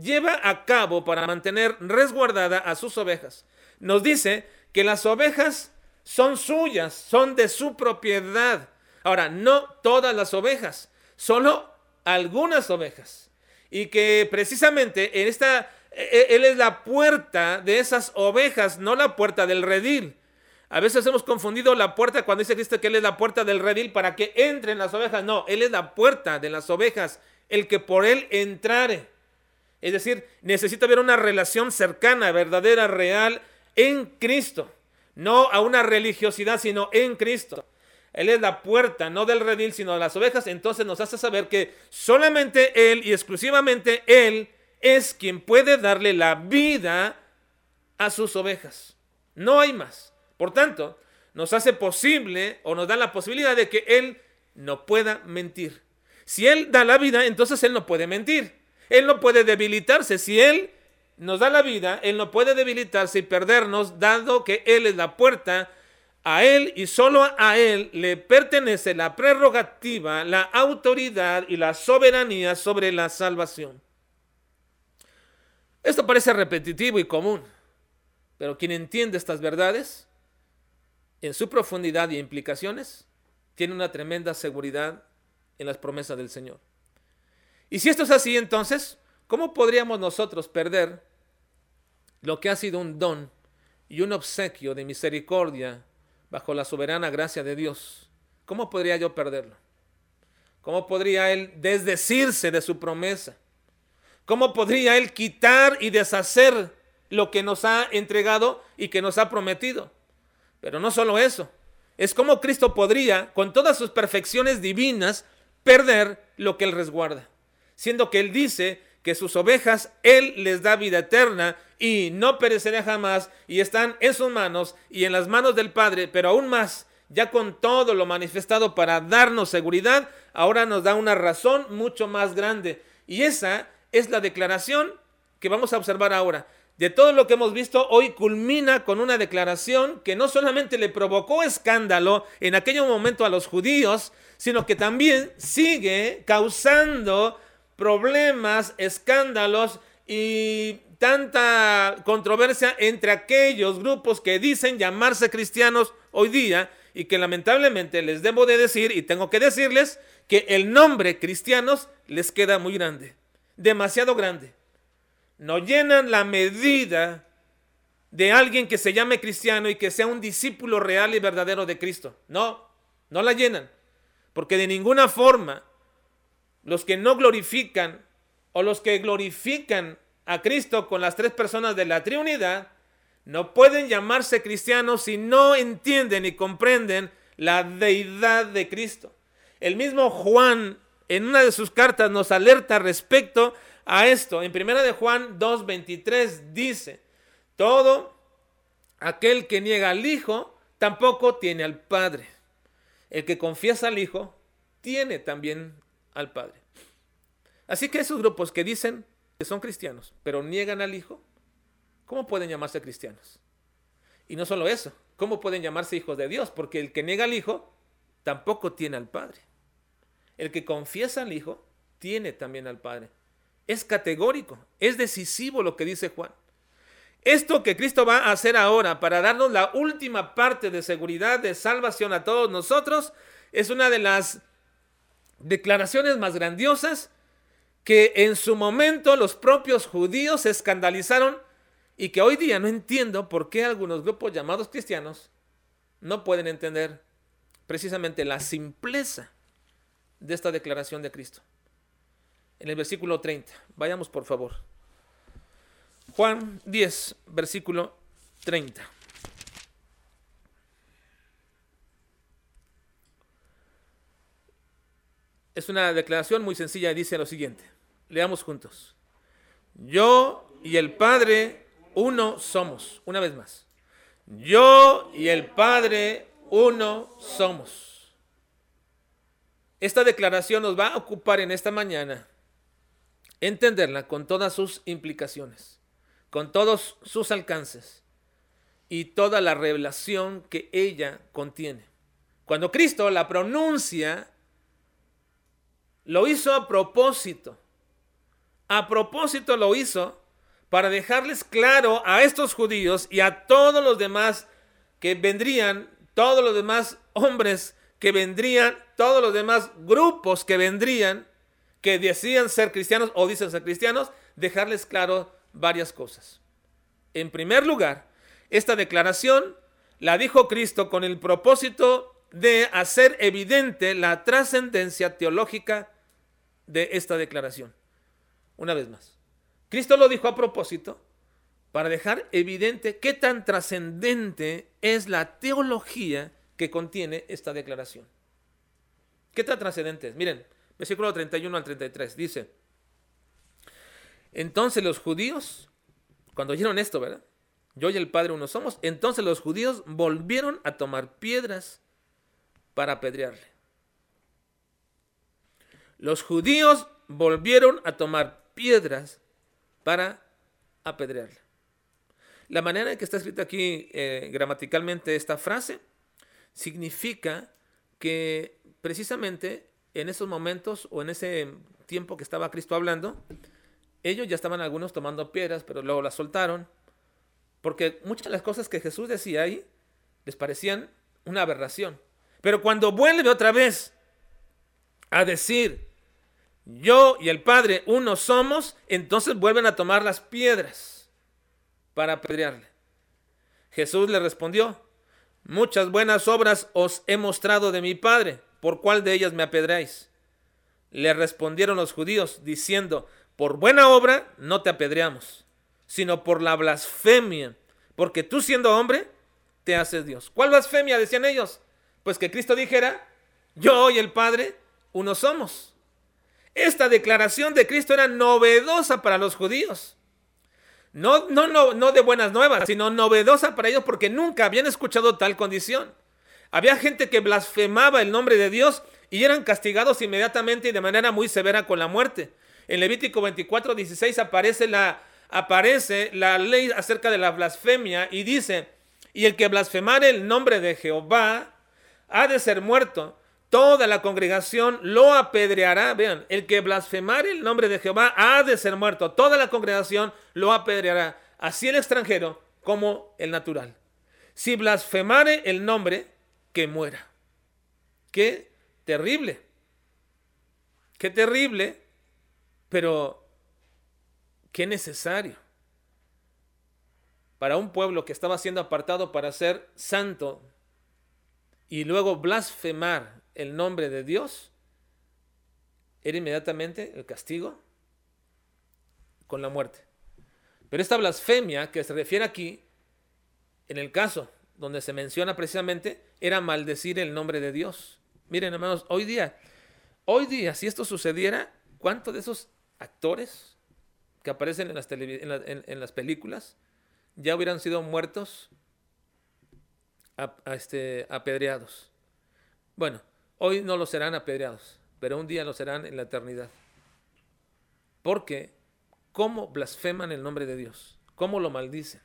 lleva a cabo para mantener resguardada a sus ovejas. Nos dice que las ovejas son suyas, son de su propiedad. Ahora, no todas las ovejas, solo algunas ovejas. Y que precisamente en esta, e, e, Él es la puerta de esas ovejas, no la puerta del redil. A veces hemos confundido la puerta cuando dice Cristo que Él es la puerta del redil para que entren las ovejas. No, Él es la puerta de las ovejas, el que por Él entrare. Es decir, necesita haber una relación cercana, verdadera, real en Cristo. No a una religiosidad, sino en Cristo. Él es la puerta, no del redil, sino de las ovejas. Entonces nos hace saber que solamente Él y exclusivamente Él es quien puede darle la vida a sus ovejas. No hay más. Por tanto, nos hace posible o nos da la posibilidad de que Él no pueda mentir. Si Él da la vida, entonces Él no puede mentir. Él no puede debilitarse. Si Él nos da la vida, Él no puede debilitarse y perdernos, dado que Él es la puerta. A Él y solo a Él le pertenece la prerrogativa, la autoridad y la soberanía sobre la salvación. Esto parece repetitivo y común, pero quien entiende estas verdades en su profundidad y implicaciones tiene una tremenda seguridad en las promesas del Señor. Y si esto es así, entonces, ¿cómo podríamos nosotros perder lo que ha sido un don y un obsequio de misericordia bajo la soberana gracia de Dios? ¿Cómo podría yo perderlo? ¿Cómo podría Él desdecirse de su promesa? ¿Cómo podría Él quitar y deshacer lo que nos ha entregado y que nos ha prometido? Pero no solo eso, es como Cristo podría, con todas sus perfecciones divinas, perder lo que Él resguarda siendo que Él dice que sus ovejas Él les da vida eterna y no perecerá jamás y están en sus manos y en las manos del Padre, pero aún más, ya con todo lo manifestado para darnos seguridad, ahora nos da una razón mucho más grande. Y esa es la declaración que vamos a observar ahora. De todo lo que hemos visto, hoy culmina con una declaración que no solamente le provocó escándalo en aquel momento a los judíos, sino que también sigue causando problemas, escándalos y tanta controversia entre aquellos grupos que dicen llamarse cristianos hoy día y que lamentablemente les debo de decir y tengo que decirles que el nombre cristianos les queda muy grande, demasiado grande. No llenan la medida de alguien que se llame cristiano y que sea un discípulo real y verdadero de Cristo. No, no la llenan. Porque de ninguna forma los que no glorifican o los que glorifican a Cristo con las tres personas de la Trinidad, no pueden llamarse cristianos si no entienden y comprenden la deidad de Cristo. El mismo Juan en una de sus cartas nos alerta respecto a esto. En primera de Juan 2:23 dice, todo aquel que niega al Hijo tampoco tiene al Padre. El que confiesa al Hijo tiene también al Padre. Así que esos grupos que dicen que son cristianos, pero niegan al Hijo, ¿cómo pueden llamarse cristianos? Y no solo eso, ¿cómo pueden llamarse hijos de Dios? Porque el que niega al Hijo tampoco tiene al Padre. El que confiesa al Hijo tiene también al Padre. Es categórico, es decisivo lo que dice Juan. Esto que Cristo va a hacer ahora para darnos la última parte de seguridad, de salvación a todos nosotros, es una de las declaraciones más grandiosas que en su momento los propios judíos se escandalizaron y que hoy día no entiendo por qué algunos grupos llamados cristianos no pueden entender precisamente la simpleza de esta declaración de Cristo. En el versículo 30, vayamos por favor. Juan 10, versículo 30. Es una declaración muy sencilla y dice lo siguiente. Leamos juntos. Yo y el Padre uno somos. Una vez más. Yo y el Padre uno somos. Esta declaración nos va a ocupar en esta mañana entenderla con todas sus implicaciones, con todos sus alcances y toda la revelación que ella contiene. Cuando Cristo la pronuncia lo hizo a propósito, a propósito lo hizo para dejarles claro a estos judíos y a todos los demás que vendrían, todos los demás hombres que vendrían, todos los demás grupos que vendrían, que decían ser cristianos o dicen ser cristianos, dejarles claro varias cosas. En primer lugar, esta declaración la dijo Cristo con el propósito de hacer evidente la trascendencia teológica de esta declaración. Una vez más, Cristo lo dijo a propósito para dejar evidente qué tan trascendente es la teología que contiene esta declaración. ¿Qué tan trascendente es? Miren, versículo 31 al 33 dice, entonces los judíos, cuando oyeron esto, ¿verdad? Yo y el Padre uno somos, entonces los judíos volvieron a tomar piedras para apedrearle. Los judíos volvieron a tomar piedras para apedrearle. La manera en que está escrita aquí eh, gramaticalmente esta frase significa que precisamente en esos momentos o en ese tiempo que estaba Cristo hablando, ellos ya estaban algunos tomando piedras, pero luego las soltaron, porque muchas de las cosas que Jesús decía ahí les parecían una aberración. Pero cuando vuelve otra vez a decir, yo y el Padre uno somos, entonces vuelven a tomar las piedras para apedrearle. Jesús le respondió, muchas buenas obras os he mostrado de mi Padre, ¿por cuál de ellas me apedreáis? Le respondieron los judíos, diciendo, por buena obra no te apedreamos, sino por la blasfemia, porque tú siendo hombre, te haces Dios. ¿Cuál blasfemia? Decían ellos. Pues que Cristo dijera, yo y el Padre uno somos. Esta declaración de Cristo era novedosa para los judíos. No, de buenas nuevas, sino novedosa para ellos porque nunca habían escuchado tal condición. Había gente que blasfemaba el nombre de Dios y eran castigados inmediatamente y de manera muy severa con la muerte. En Levítico 24, 16 aparece la, aparece la ley acerca de la blasfemia y dice, y el que blasfemare el nombre de Jehová ha de ser muerto. Toda la congregación lo apedreará. Vean, el que blasfemare el nombre de Jehová ha de ser muerto. Toda la congregación lo apedreará. Así el extranjero como el natural. Si blasfemare el nombre, que muera. Qué terrible. Qué terrible pero, qué necesario para un pueblo que estaba siendo apartado para ser santo y luego blasfemar el nombre de Dios, era inmediatamente el castigo con la muerte. Pero esta blasfemia que se refiere aquí, en el caso donde se menciona precisamente, era maldecir el nombre de Dios. Miren, hermanos, hoy día, hoy día, si esto sucediera, ¿cuántos de esos actores que aparecen en las, en, las películas ya hubieran sido muertos este, apedreados. Bueno, hoy no lo serán apedreados, pero un día lo serán en la eternidad. Porque, ¿cómo blasfeman el nombre de Dios? ¿Cómo lo maldicen?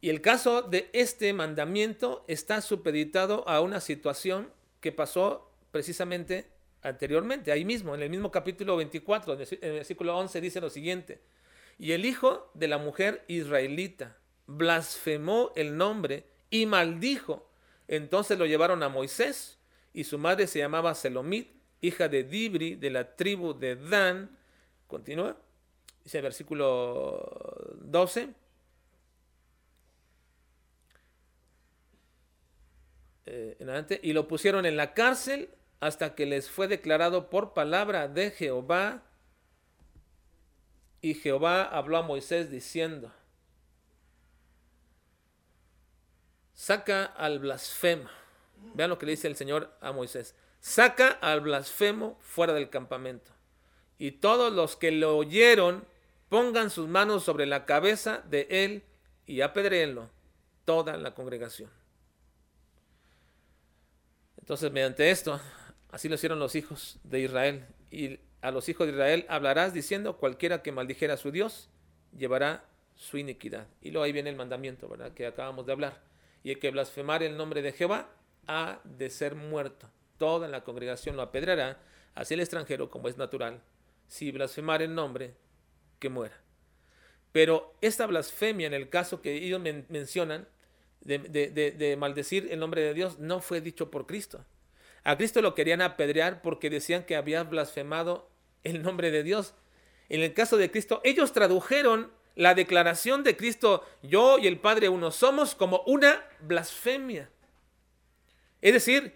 Y el caso de este mandamiento está supeditado a una situación que pasó precisamente anteriormente, ahí mismo, en el mismo capítulo 24, en el versículo 11 dice lo siguiente, y el hijo de la mujer israelita blasfemó el nombre y maldijo. Entonces lo llevaron a Moisés y su madre se llamaba Selomit, hija de Dibri, de la tribu de Dan. Continúa. Dice el versículo 12. Eh, en adelante, y lo pusieron en la cárcel hasta que les fue declarado por palabra de Jehová. Y Jehová habló a Moisés diciendo, saca al blasfemo. Vean lo que le dice el Señor a Moisés. Saca al blasfemo fuera del campamento. Y todos los que lo oyeron pongan sus manos sobre la cabeza de él y apedreenlo toda la congregación. Entonces, mediante esto, Así lo hicieron los hijos de Israel. Y a los hijos de Israel hablarás diciendo, cualquiera que maldijera a su Dios, llevará su iniquidad. Y luego ahí viene el mandamiento, ¿verdad? Que acabamos de hablar. Y el que blasfemare el nombre de Jehová ha de ser muerto. Toda la congregación lo apedreará, así el extranjero como es natural, si blasfemar el nombre, que muera. Pero esta blasfemia, en el caso que ellos mencionan, de, de, maldecir el nombre de Dios, no fue dicho por Cristo. A Cristo lo querían apedrear porque decían que había blasfemado el nombre de Dios. En el caso de Cristo, ellos tradujeron la declaración de Cristo, yo y el Padre uno somos, como una blasfemia. Es decir,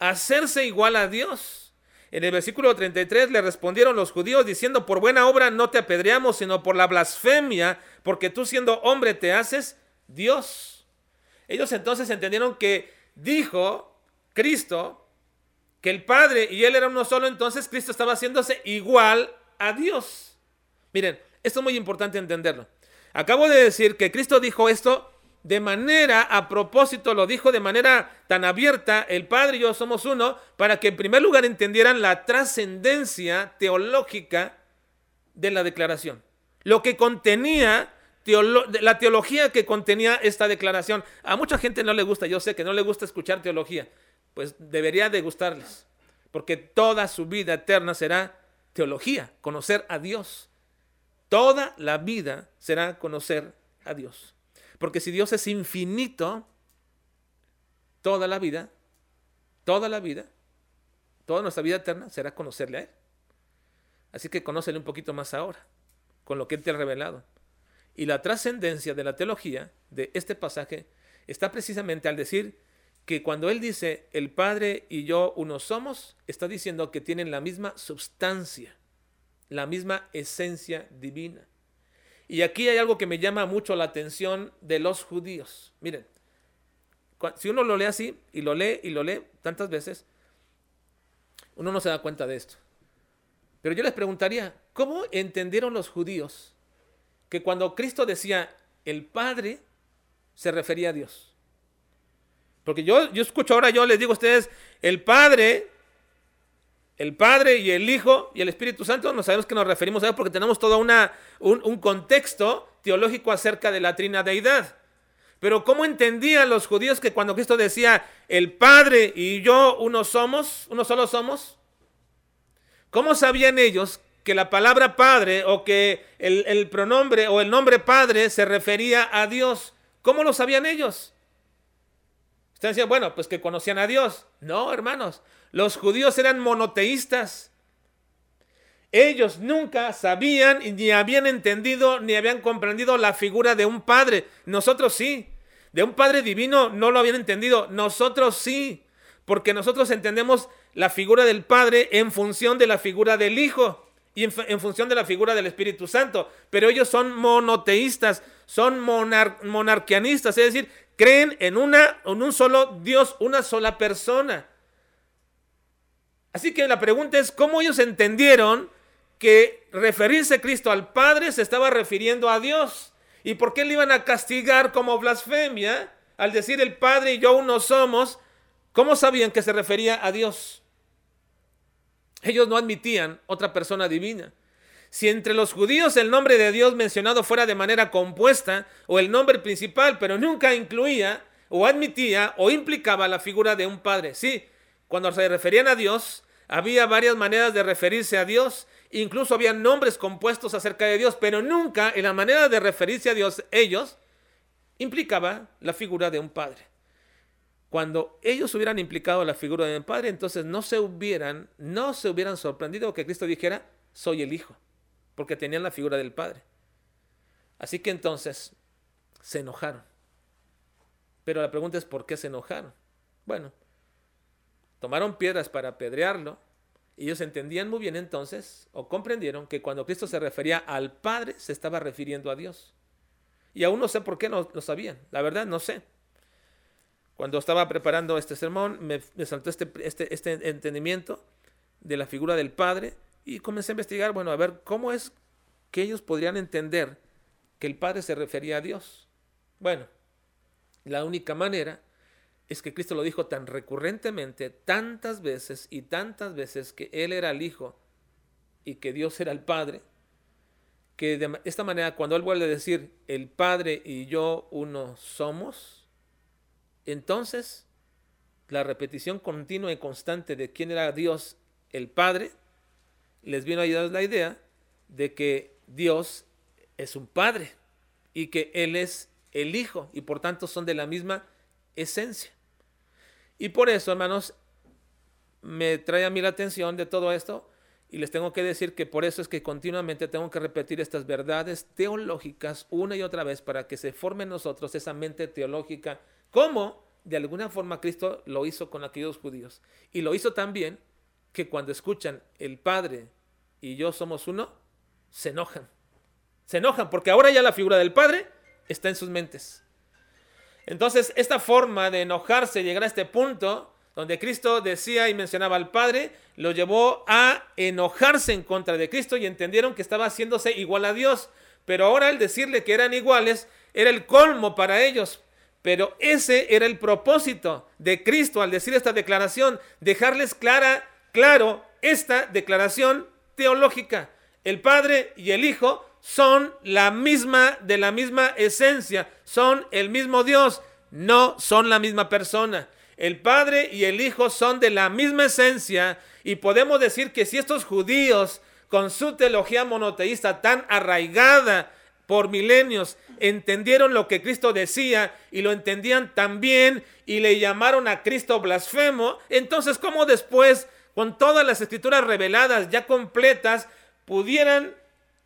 hacerse igual a Dios. En el versículo 33 le respondieron los judíos diciendo, por buena obra no te apedreamos, sino por la blasfemia, porque tú siendo hombre te haces Dios. Ellos entonces entendieron que dijo Cristo que el Padre y Él eran uno solo, entonces Cristo estaba haciéndose igual a Dios. Miren, esto es muy importante entenderlo. Acabo de decir que Cristo dijo esto de manera, a propósito, lo dijo de manera tan abierta, el Padre y yo somos uno, para que en primer lugar entendieran la trascendencia teológica de la declaración. Lo que contenía, la teología que contenía esta declaración. A mucha gente no le gusta, yo sé que no le gusta escuchar teología, pues debería de gustarles, porque toda su vida eterna será teología, conocer a Dios. Toda la vida será conocer a Dios. Porque si Dios es infinito, toda la vida, toda la vida, toda nuestra vida eterna será conocerle a Él. Así que conócele un poquito más ahora, con lo que Él te ha revelado. Y la trascendencia de la teología de este pasaje está precisamente al decir que cuando Él dice el Padre y yo uno somos, está diciendo que tienen la misma sustancia, la misma esencia divina. Y aquí hay algo que me llama mucho la atención de los judíos. Miren, si uno lo lee así y lo lee y lo lee tantas veces, uno no se da cuenta de esto. Pero yo les preguntaría, ¿cómo entendieron los judíos que cuando Cristo decía el Padre se refería a Dios? Porque yo, yo escucho ahora, yo les digo a ustedes, el Padre el Padre y el Hijo y el Espíritu Santo, no sabemos que nos referimos a él porque tenemos todo una, un, contexto teológico acerca de la trina. Pero ¿cómo entendían los judíos que cuando Cristo decía, el Padre y yo uno somos, uno solo somos? ¿Cómo sabían ellos que la palabra Padre o que el, el pronombre o el nombre Padre se refería a Dios? ¿Cómo lo sabían ellos? Ustedes decían, bueno, pues que conocían a Dios. No, hermanos, los judíos eran monoteístas. Ellos nunca sabían ni habían entendido ni habían comprendido la figura de un padre. Nosotros sí. De un padre divino no lo habían entendido. Nosotros sí. Porque nosotros entendemos la figura del padre en función de la figura del hijo y en, función de la figura del Espíritu Santo. Pero ellos son monoteístas, son monarquianistas, es decir, creen en, una, en un solo Dios, una sola persona. Así que la pregunta es, ¿cómo ellos entendieron que referirse Cristo al Padre se estaba refiriendo a Dios? ¿Y por qué le iban a castigar como blasfemia al decir el Padre y yo uno somos? ¿Cómo sabían que se refería a Dios? Ellos no admitían otra persona divina. Si entre los judíos el nombre de Dios mencionado fuera de manera compuesta o el nombre principal, pero nunca incluía o admitía o implicaba la figura de un padre. Sí, cuando se referían a Dios, había varias maneras de referirse a Dios, incluso había nombres compuestos acerca de Dios, pero nunca en la manera de referirse a Dios ellos implicaba la figura de un padre. Cuando ellos hubieran implicado la figura de un padre, entonces no se hubieran, no se hubieran sorprendido que Cristo dijera, soy el Hijo, porque tenían la figura del Padre. Así que entonces se enojaron. Pero la pregunta es, ¿por qué se enojaron? Bueno, tomaron piedras para apedrearlo. Ellos entendían muy bien entonces, o comprendieron, que cuando Cristo se refería al Padre, se estaba refiriendo a Dios. Y aún no sé por qué no lo sabían. La verdad, no sé. Cuando estaba preparando este sermón, me, saltó este, este, este entendimiento de la figura del Padre y comencé a investigar, bueno, a ver cómo es que ellos podrían entender que el Padre se refería a Dios. Bueno, la única manera es que Cristo lo dijo tan recurrentemente, tantas veces y tantas veces que Él era el Hijo y que Dios era el Padre, que de esta manera cuando Él vuelve a decir, el Padre y yo uno somos, entonces la repetición continua y constante de quién era Dios el Padre, les vino a ayudar la idea de que Dios es un Padre y que Él es el Hijo y por tanto son de la misma esencia. Y por eso, hermanos, me trae a mí la atención de todo esto y les tengo que decir que por eso es que continuamente tengo que repetir estas verdades teológicas una y otra vez para que se forme en nosotros esa mente teológica, como de alguna forma Cristo lo hizo con aquellos judíos. Y lo hizo también que cuando escuchan el Padre y yo somos uno, se enojan. Se enojan porque ahora ya la figura del Padre está en sus mentes. Entonces, esta forma de enojarse, llegar a este punto donde Cristo decía y mencionaba al Padre, lo llevó a enojarse en contra de Cristo y entendieron que estaba haciéndose igual a Dios. Pero ahora el decirle que eran iguales era el colmo para ellos. Pero ese era el propósito de Cristo al decir esta declaración, dejarles clara, claro, esta declaración teológica. El Padre y el Hijo son la misma, de la misma esencia, son el mismo Dios, no son la misma persona. El Padre y el Hijo son de la misma esencia y podemos decir que si estos judíos con su teología monoteísta tan arraigada por milenios entendieron lo que Cristo decía y lo entendían también y le llamaron a Cristo blasfemo, entonces ¿cómo después, con todas las escrituras reveladas ya completas, pudieran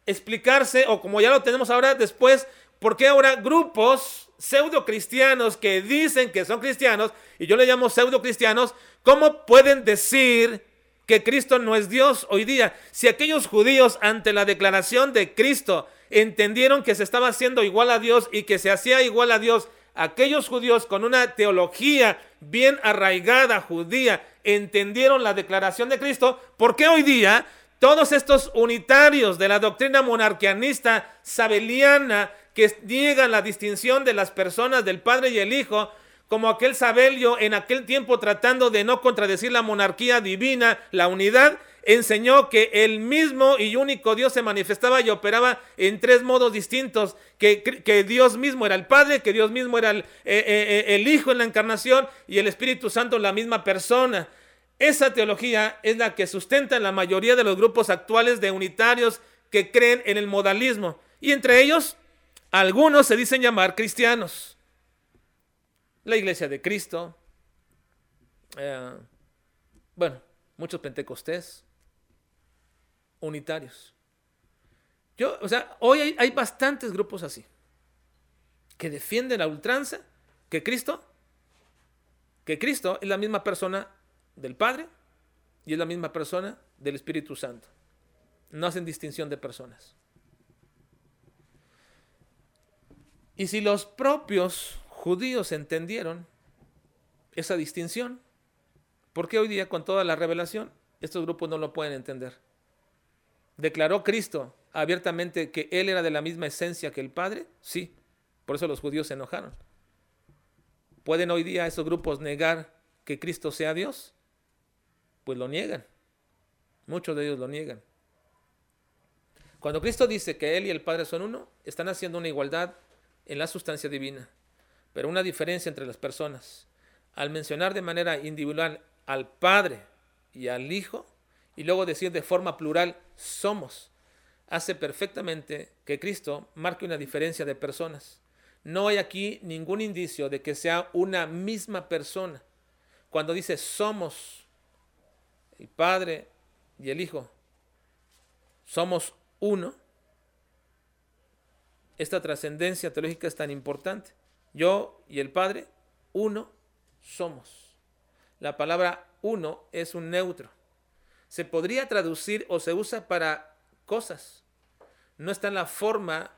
explicarse, o como ya lo tenemos ahora después, por qué ahora grupos pseudo cristianos que dicen que son cristianos, y yo le llamo pseudo cristianos, ¿cómo pueden decir que Cristo no es Dios hoy día? Si aquellos judíos ante la declaración de Cristo entendieron que se estaba haciendo igual a Dios y que se hacía igual a Dios, aquellos judíos con una teología bien arraigada judía entendieron la declaración de Cristo, ¿por qué hoy día todos estos unitarios de la doctrina monarquianista sabeliana que niegan la distinción de las personas del Padre y el Hijo, como aquel Sabelio en aquel tiempo tratando de no contradecir la monarquía divina, la unidad, enseñó que el mismo y único Dios se manifestaba y operaba en tres modos distintos, que, que Dios mismo era el Padre, que Dios mismo era el, eh, eh, eh, el Hijo en la encarnación y el Espíritu Santo en la misma persona. Esa teología es la que sustenta la mayoría de los grupos actuales de unitarios que creen en el modalismo. Y entre ellos, algunos se dicen llamar cristianos. La iglesia de Cristo. Eh, bueno, muchos pentecostés. Unitarios. Yo, o sea, hoy hay, hay bastantes grupos así. Que defienden la ultranza que Cristo, que Cristo es la misma persona del Padre y es la misma persona del Espíritu Santo. No hacen distinción de personas. Y si los propios judíos entendieron esa distinción, ¿por qué hoy día con toda la revelación estos grupos no lo pueden entender? ¿Declaró Cristo abiertamente que Él era de la misma esencia que el Padre? Sí, por eso los judíos se enojaron. ¿Pueden hoy día esos grupos negar que Cristo sea Dios? Pues lo niegan. Muchos de ellos lo niegan. Cuando Cristo dice que Él y el Padre son uno, están haciendo una igualdad en la sustancia divina, pero una diferencia entre las personas. Al mencionar de manera individual al Padre y al Hijo, y luego decir de forma plural somos, hace perfectamente que Cristo marque una diferencia de personas. No hay aquí ningún indicio de que sea una misma persona. Cuando dice somos, el Padre y el Hijo somos uno, esta trascendencia teológica es tan importante. Yo y el Padre, uno somos. La palabra uno es un neutro. Se podría traducir o se usa para cosas. No está en la forma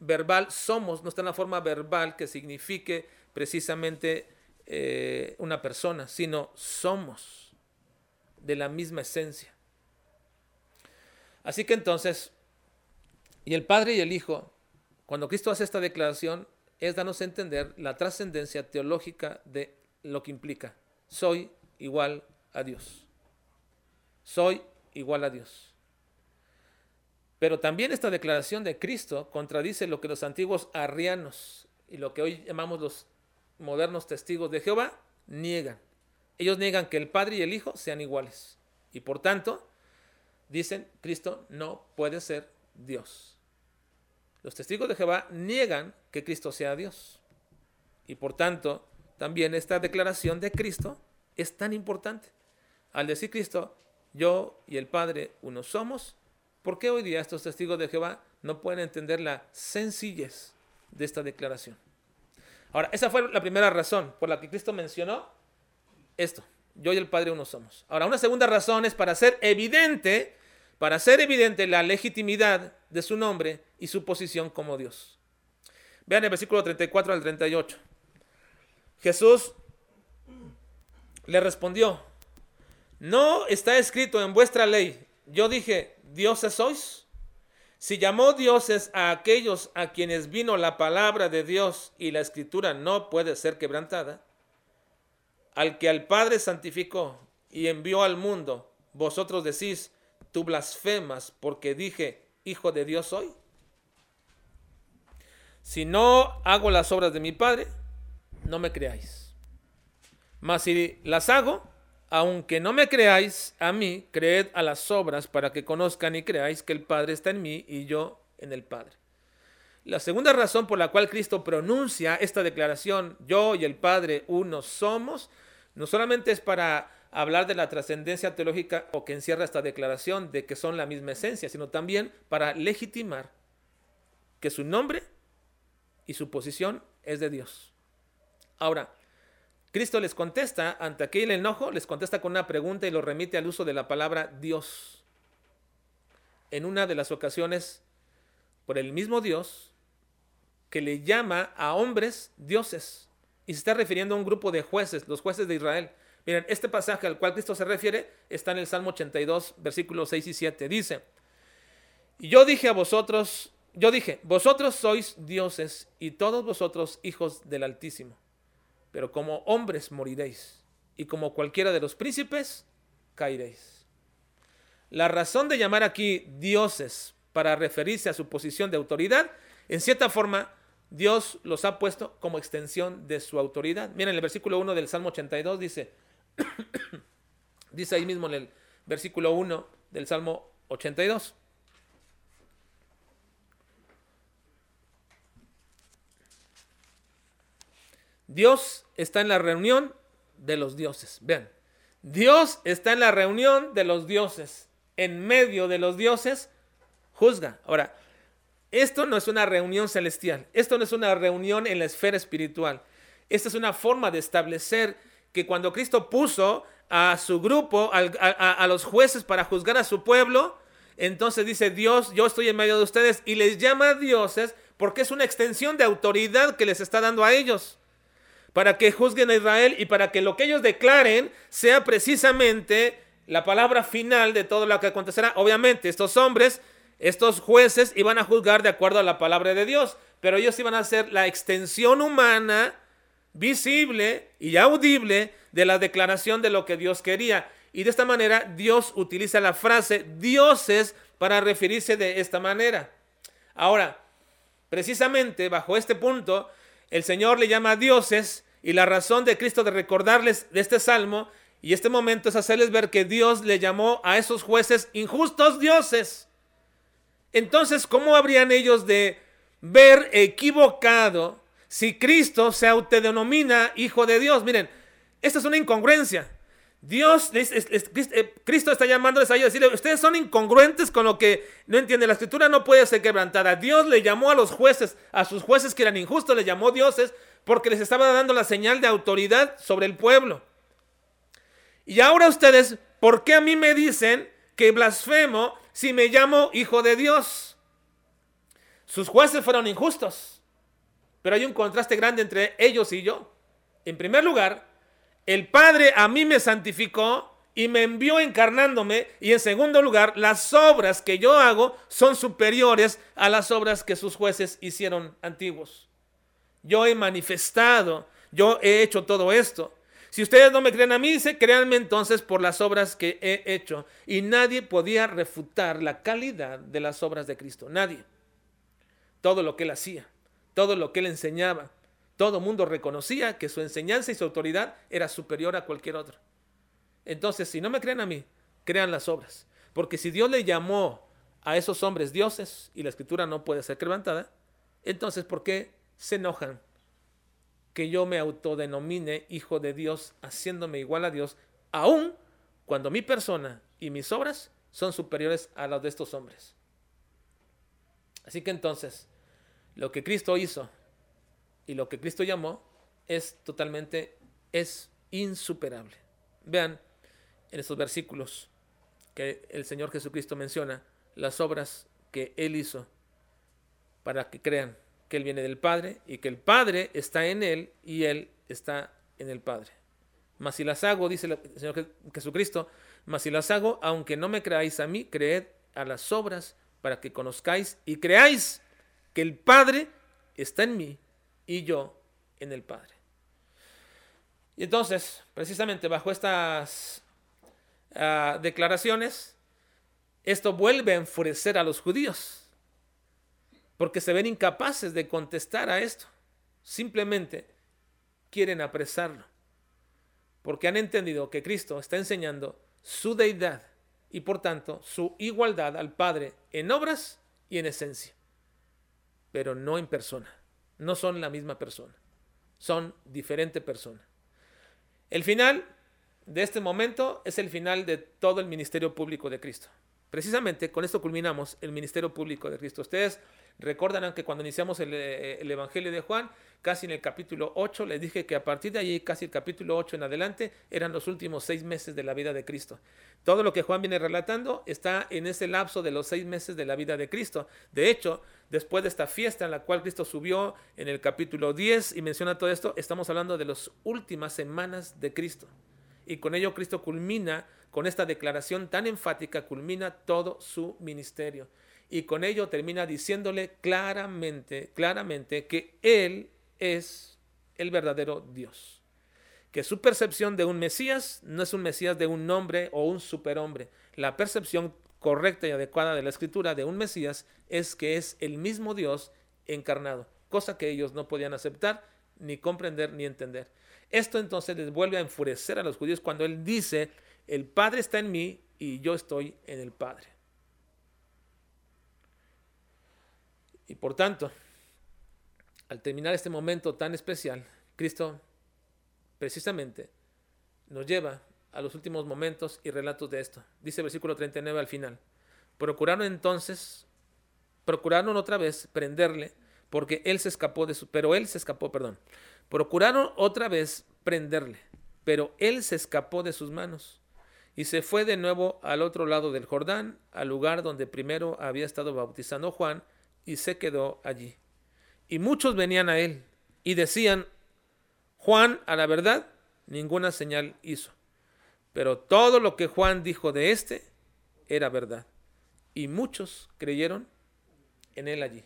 verbal, somos, no está en la forma verbal que signifique precisamente eh, una persona, sino somos de la misma esencia. Así que entonces, y el Padre y el Hijo, cuando Cristo hace esta declaración, es darnos a entender la trascendencia teológica de lo que implica. Soy igual a Dios. Soy igual a Dios. Pero también esta declaración de Cristo contradice lo que los antiguos arrianos y lo que hoy llamamos los modernos testigos de Jehová niegan ellos niegan que el Padre y el Hijo sean iguales. Y por tanto, dicen Cristo no puede ser Dios. Los testigos de Jehová niegan que Cristo sea Dios. Y por tanto, también esta declaración de Cristo es tan importante. Al decir Cristo, yo y el Padre uno somos, ¿por qué hoy día estos testigos de Jehová no pueden entender la sencillez de esta declaración? Ahora, esa fue la primera razón por la que Cristo mencionó esto. Yo y el Padre uno somos. Ahora, una segunda razón es para hacer evidente, para hacer evidente la legitimidad de su nombre y su posición como Dios. Vean el versículo 34 al 38. Jesús le respondió, ¿no está escrito en vuestra ley? Yo dije, ¿dioses sois? Si llamó dioses a aquellos a quienes vino la palabra de Dios y la escritura no puede ser quebrantada, al que al Padre santificó y envió al mundo, vosotros decís, tú blasfemas porque dije, Hijo de Dios soy. Si no hago las obras de mi Padre, no me creáis. Mas si las hago, aunque no me creáis a mí, creed a las obras para que conozcan y creáis que el Padre está en mí y yo en el Padre. La segunda razón por la cual Cristo pronuncia esta declaración, yo y el Padre uno somos, no solamente es para hablar de la trascendencia teológica o que encierra esta declaración de que son la misma esencia, sino también para legitimar que su nombre y su posición es de Dios. Ahora, Cristo les contesta, ante aquel enojo, les contesta con una pregunta y lo remite al uso de la palabra Dios. En una de las ocasiones, por el mismo Dios, que le llama a hombres dioses. Y se está refiriendo a un grupo de jueces, los jueces de Israel. Miren, este pasaje al cual Cristo se refiere está en el Salmo 82, versículos 6 y 7. Dice, yo dije a vosotros, yo dije, vosotros sois dioses y todos vosotros hijos del Altísimo pero como hombres moriréis, y como cualquiera de los príncipes caeréis. La razón de llamar aquí dioses para referirse a su posición de autoridad, en cierta forma, Dios los ha puesto como extensión de su autoridad. Miren, el versículo 1 del Salmo 82 dice, dice ahí mismo en el versículo 1 del Salmo 82. Dios está en la reunión de los dioses. Vean, Dios está en la reunión de los dioses. En medio de los dioses, juzga. Ahora, esto no es una reunión celestial. Esto no es una reunión en la esfera espiritual. Esta es una forma de establecer que cuando Cristo puso a su grupo, a, los jueces para juzgar a su pueblo, entonces dice Dios, yo estoy en medio de ustedes y les llama dioses porque es una extensión de autoridad que les está dando a ellos para que juzguen a Israel y para que lo que ellos declaren sea precisamente la palabra final de todo lo que acontecerá. Obviamente, estos hombres, estos jueces iban a juzgar de acuerdo a la palabra de Dios, pero ellos iban a ser la extensión humana, visible y audible de la declaración de lo que Dios quería. Y de esta manera Dios utiliza la frase dioses para referirse de esta manera. Ahora, precisamente bajo este punto, el Señor le llama a dioses y la razón de Cristo de recordarles de este salmo y este momento es hacerles ver que Dios le llamó a esos jueces injustos dioses. Entonces, ¿cómo habrían ellos de ver equivocado si Cristo se autodenomina hijo de Dios? Miren, esta es una incongruencia. Dios, eh, Cristo está llamándoles a ellos a decirle, ustedes son incongruentes con lo que no entienden. La escritura no puede ser quebrantada. Dios le llamó a los jueces, a sus jueces que eran injustos, le llamó dioses porque les estaba dando la señal de autoridad sobre el pueblo. Y ahora ustedes, ¿por qué a mí me dicen que blasfemo si me llamo hijo de Dios? Sus jueces fueron injustos, pero hay un contraste grande entre ellos y yo. En primer lugar, el Padre a mí me santificó y me envió encarnándome. Y en segundo lugar, las obras que yo hago son superiores a las obras que sus jueces hicieron antiguos. Yo he manifestado, yo he hecho todo esto. Si ustedes no me creen a mí, dice, créanme entonces por las obras que he hecho. Y nadie podía refutar la calidad de las obras de Cristo. Nadie. Todo lo que él hacía, todo lo que él enseñaba, todo mundo reconocía que su enseñanza y su autoridad era superior a cualquier otro. Entonces, si no me creen a mí, crean las obras. Porque si Dios le llamó a esos hombres dioses y la escritura no puede ser quebrantada, entonces ¿por qué se enojan que yo me autodenomine hijo de Dios haciéndome igual a Dios, aun cuando mi persona y mis obras son superiores a las de estos hombres? Así que entonces, lo que Cristo hizo y lo que Cristo llamó es totalmente, es insuperable. Vean en estos versículos que el Señor Jesucristo menciona las obras que Él hizo para que crean que Él viene del Padre y que el Padre está en Él y Él está en el Padre. Mas si las hago, dice el Señor Jesucristo, mas si las hago, aunque no me creáis a mí, creed a las obras para que conozcáis y creáis que el Padre está en mí y yo en el Padre. Y entonces, precisamente bajo estas uh, declaraciones, esto vuelve a enfurecer a los judíos, porque se ven incapaces de contestar a esto. Simplemente quieren apresarlo, porque han entendido que Cristo está enseñando su deidad y por tanto su igualdad al Padre en obras y en esencia, pero no en persona. No son la misma persona, son diferente persona. El final de este momento es el final de todo el ministerio público de Cristo. Precisamente con esto culminamos el ministerio público de Cristo. Ustedes recordarán que cuando iniciamos el, eh, el, Evangelio de Juan, casi en el capítulo 8, les dije que a partir de allí, casi el capítulo 8 en adelante, eran los últimos seis meses de la vida de Cristo. Todo lo que Juan viene relatando está en ese lapso de los seis meses de la vida de Cristo. De hecho, después de esta fiesta en la cual Cristo subió en el capítulo 10 y menciona todo esto, estamos hablando de las últimas semanas de Cristo. Y con ello Cristo culmina con esta declaración tan enfática culmina todo su ministerio. Y con ello termina diciéndole claramente, claramente que Él es el verdadero Dios. Que su percepción de un Mesías no es un Mesías de un hombre o un superhombre. La percepción correcta y adecuada de la escritura de un Mesías es que es el mismo Dios encarnado, cosa que ellos no podían aceptar, ni comprender, ni entender. Esto entonces les vuelve a enfurecer a los judíos cuando Él dice el Padre está en mí y yo estoy en el Padre. Y por tanto, al terminar este momento tan especial, Cristo precisamente nos lleva a los últimos momentos y relatos de esto. Dice el versículo 39 al final. Procuraron entonces, procuraron otra vez prenderle, porque él se escapó de su, pero él se escapó, perdón. Procuraron otra vez prenderle, pero él se escapó de sus manos y se fue de nuevo al otro lado del Jordán, al lugar donde primero había estado bautizando Juan, y se quedó allí. Y muchos venían a él y decían, Juan, a la verdad, ninguna señal hizo. Pero todo lo que Juan dijo de éste era verdad. Y muchos creyeron en él allí.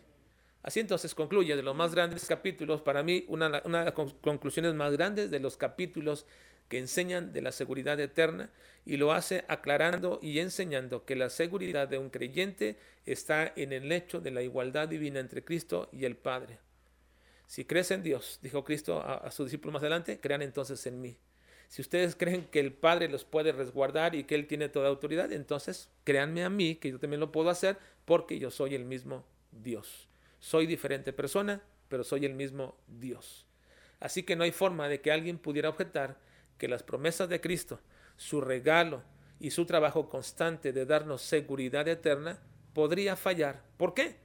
Así entonces concluye de los más grandes capítulos, para mí una, de las conclusiones más grandes de los capítulos que enseñan de la seguridad eterna y lo hace aclarando y enseñando que la seguridad de un creyente está en el hecho de la igualdad divina entre Cristo y el Padre. Si crees en Dios, dijo Cristo a, a sus discípulos más adelante, crean entonces en mí. Si ustedes creen que el Padre los puede resguardar y que Él tiene toda autoridad, entonces créanme a mí, que yo también lo puedo hacer, porque yo soy el mismo Dios. Soy diferente persona, pero soy el mismo Dios. Así que no hay forma de que alguien pudiera objetar que las promesas de Cristo, su regalo y su trabajo constante de darnos seguridad eterna podría fallar. ¿Por qué?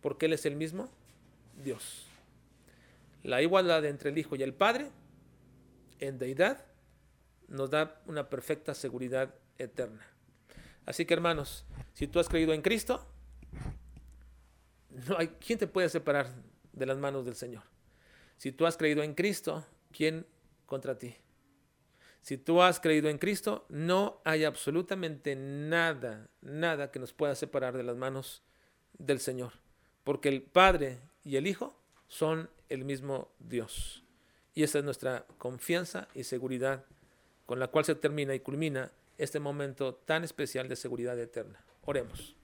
Porque Él es el mismo Dios. La igualdad entre el Hijo y el Padre en deidad nos da una perfecta seguridad eterna. Así que hermanos, si tú has creído en Cristo, no hay quién te puede separar de las manos del Señor. Si tú has creído en Cristo, ¿quién contra ti? Si tú has creído en Cristo, no hay absolutamente nada, nada que nos pueda separar de las manos del Señor. Porque el Padre y el Hijo son el mismo Dios. Y esa es nuestra confianza y seguridad con la cual se termina y culmina este momento tan especial de seguridad eterna. Oremos.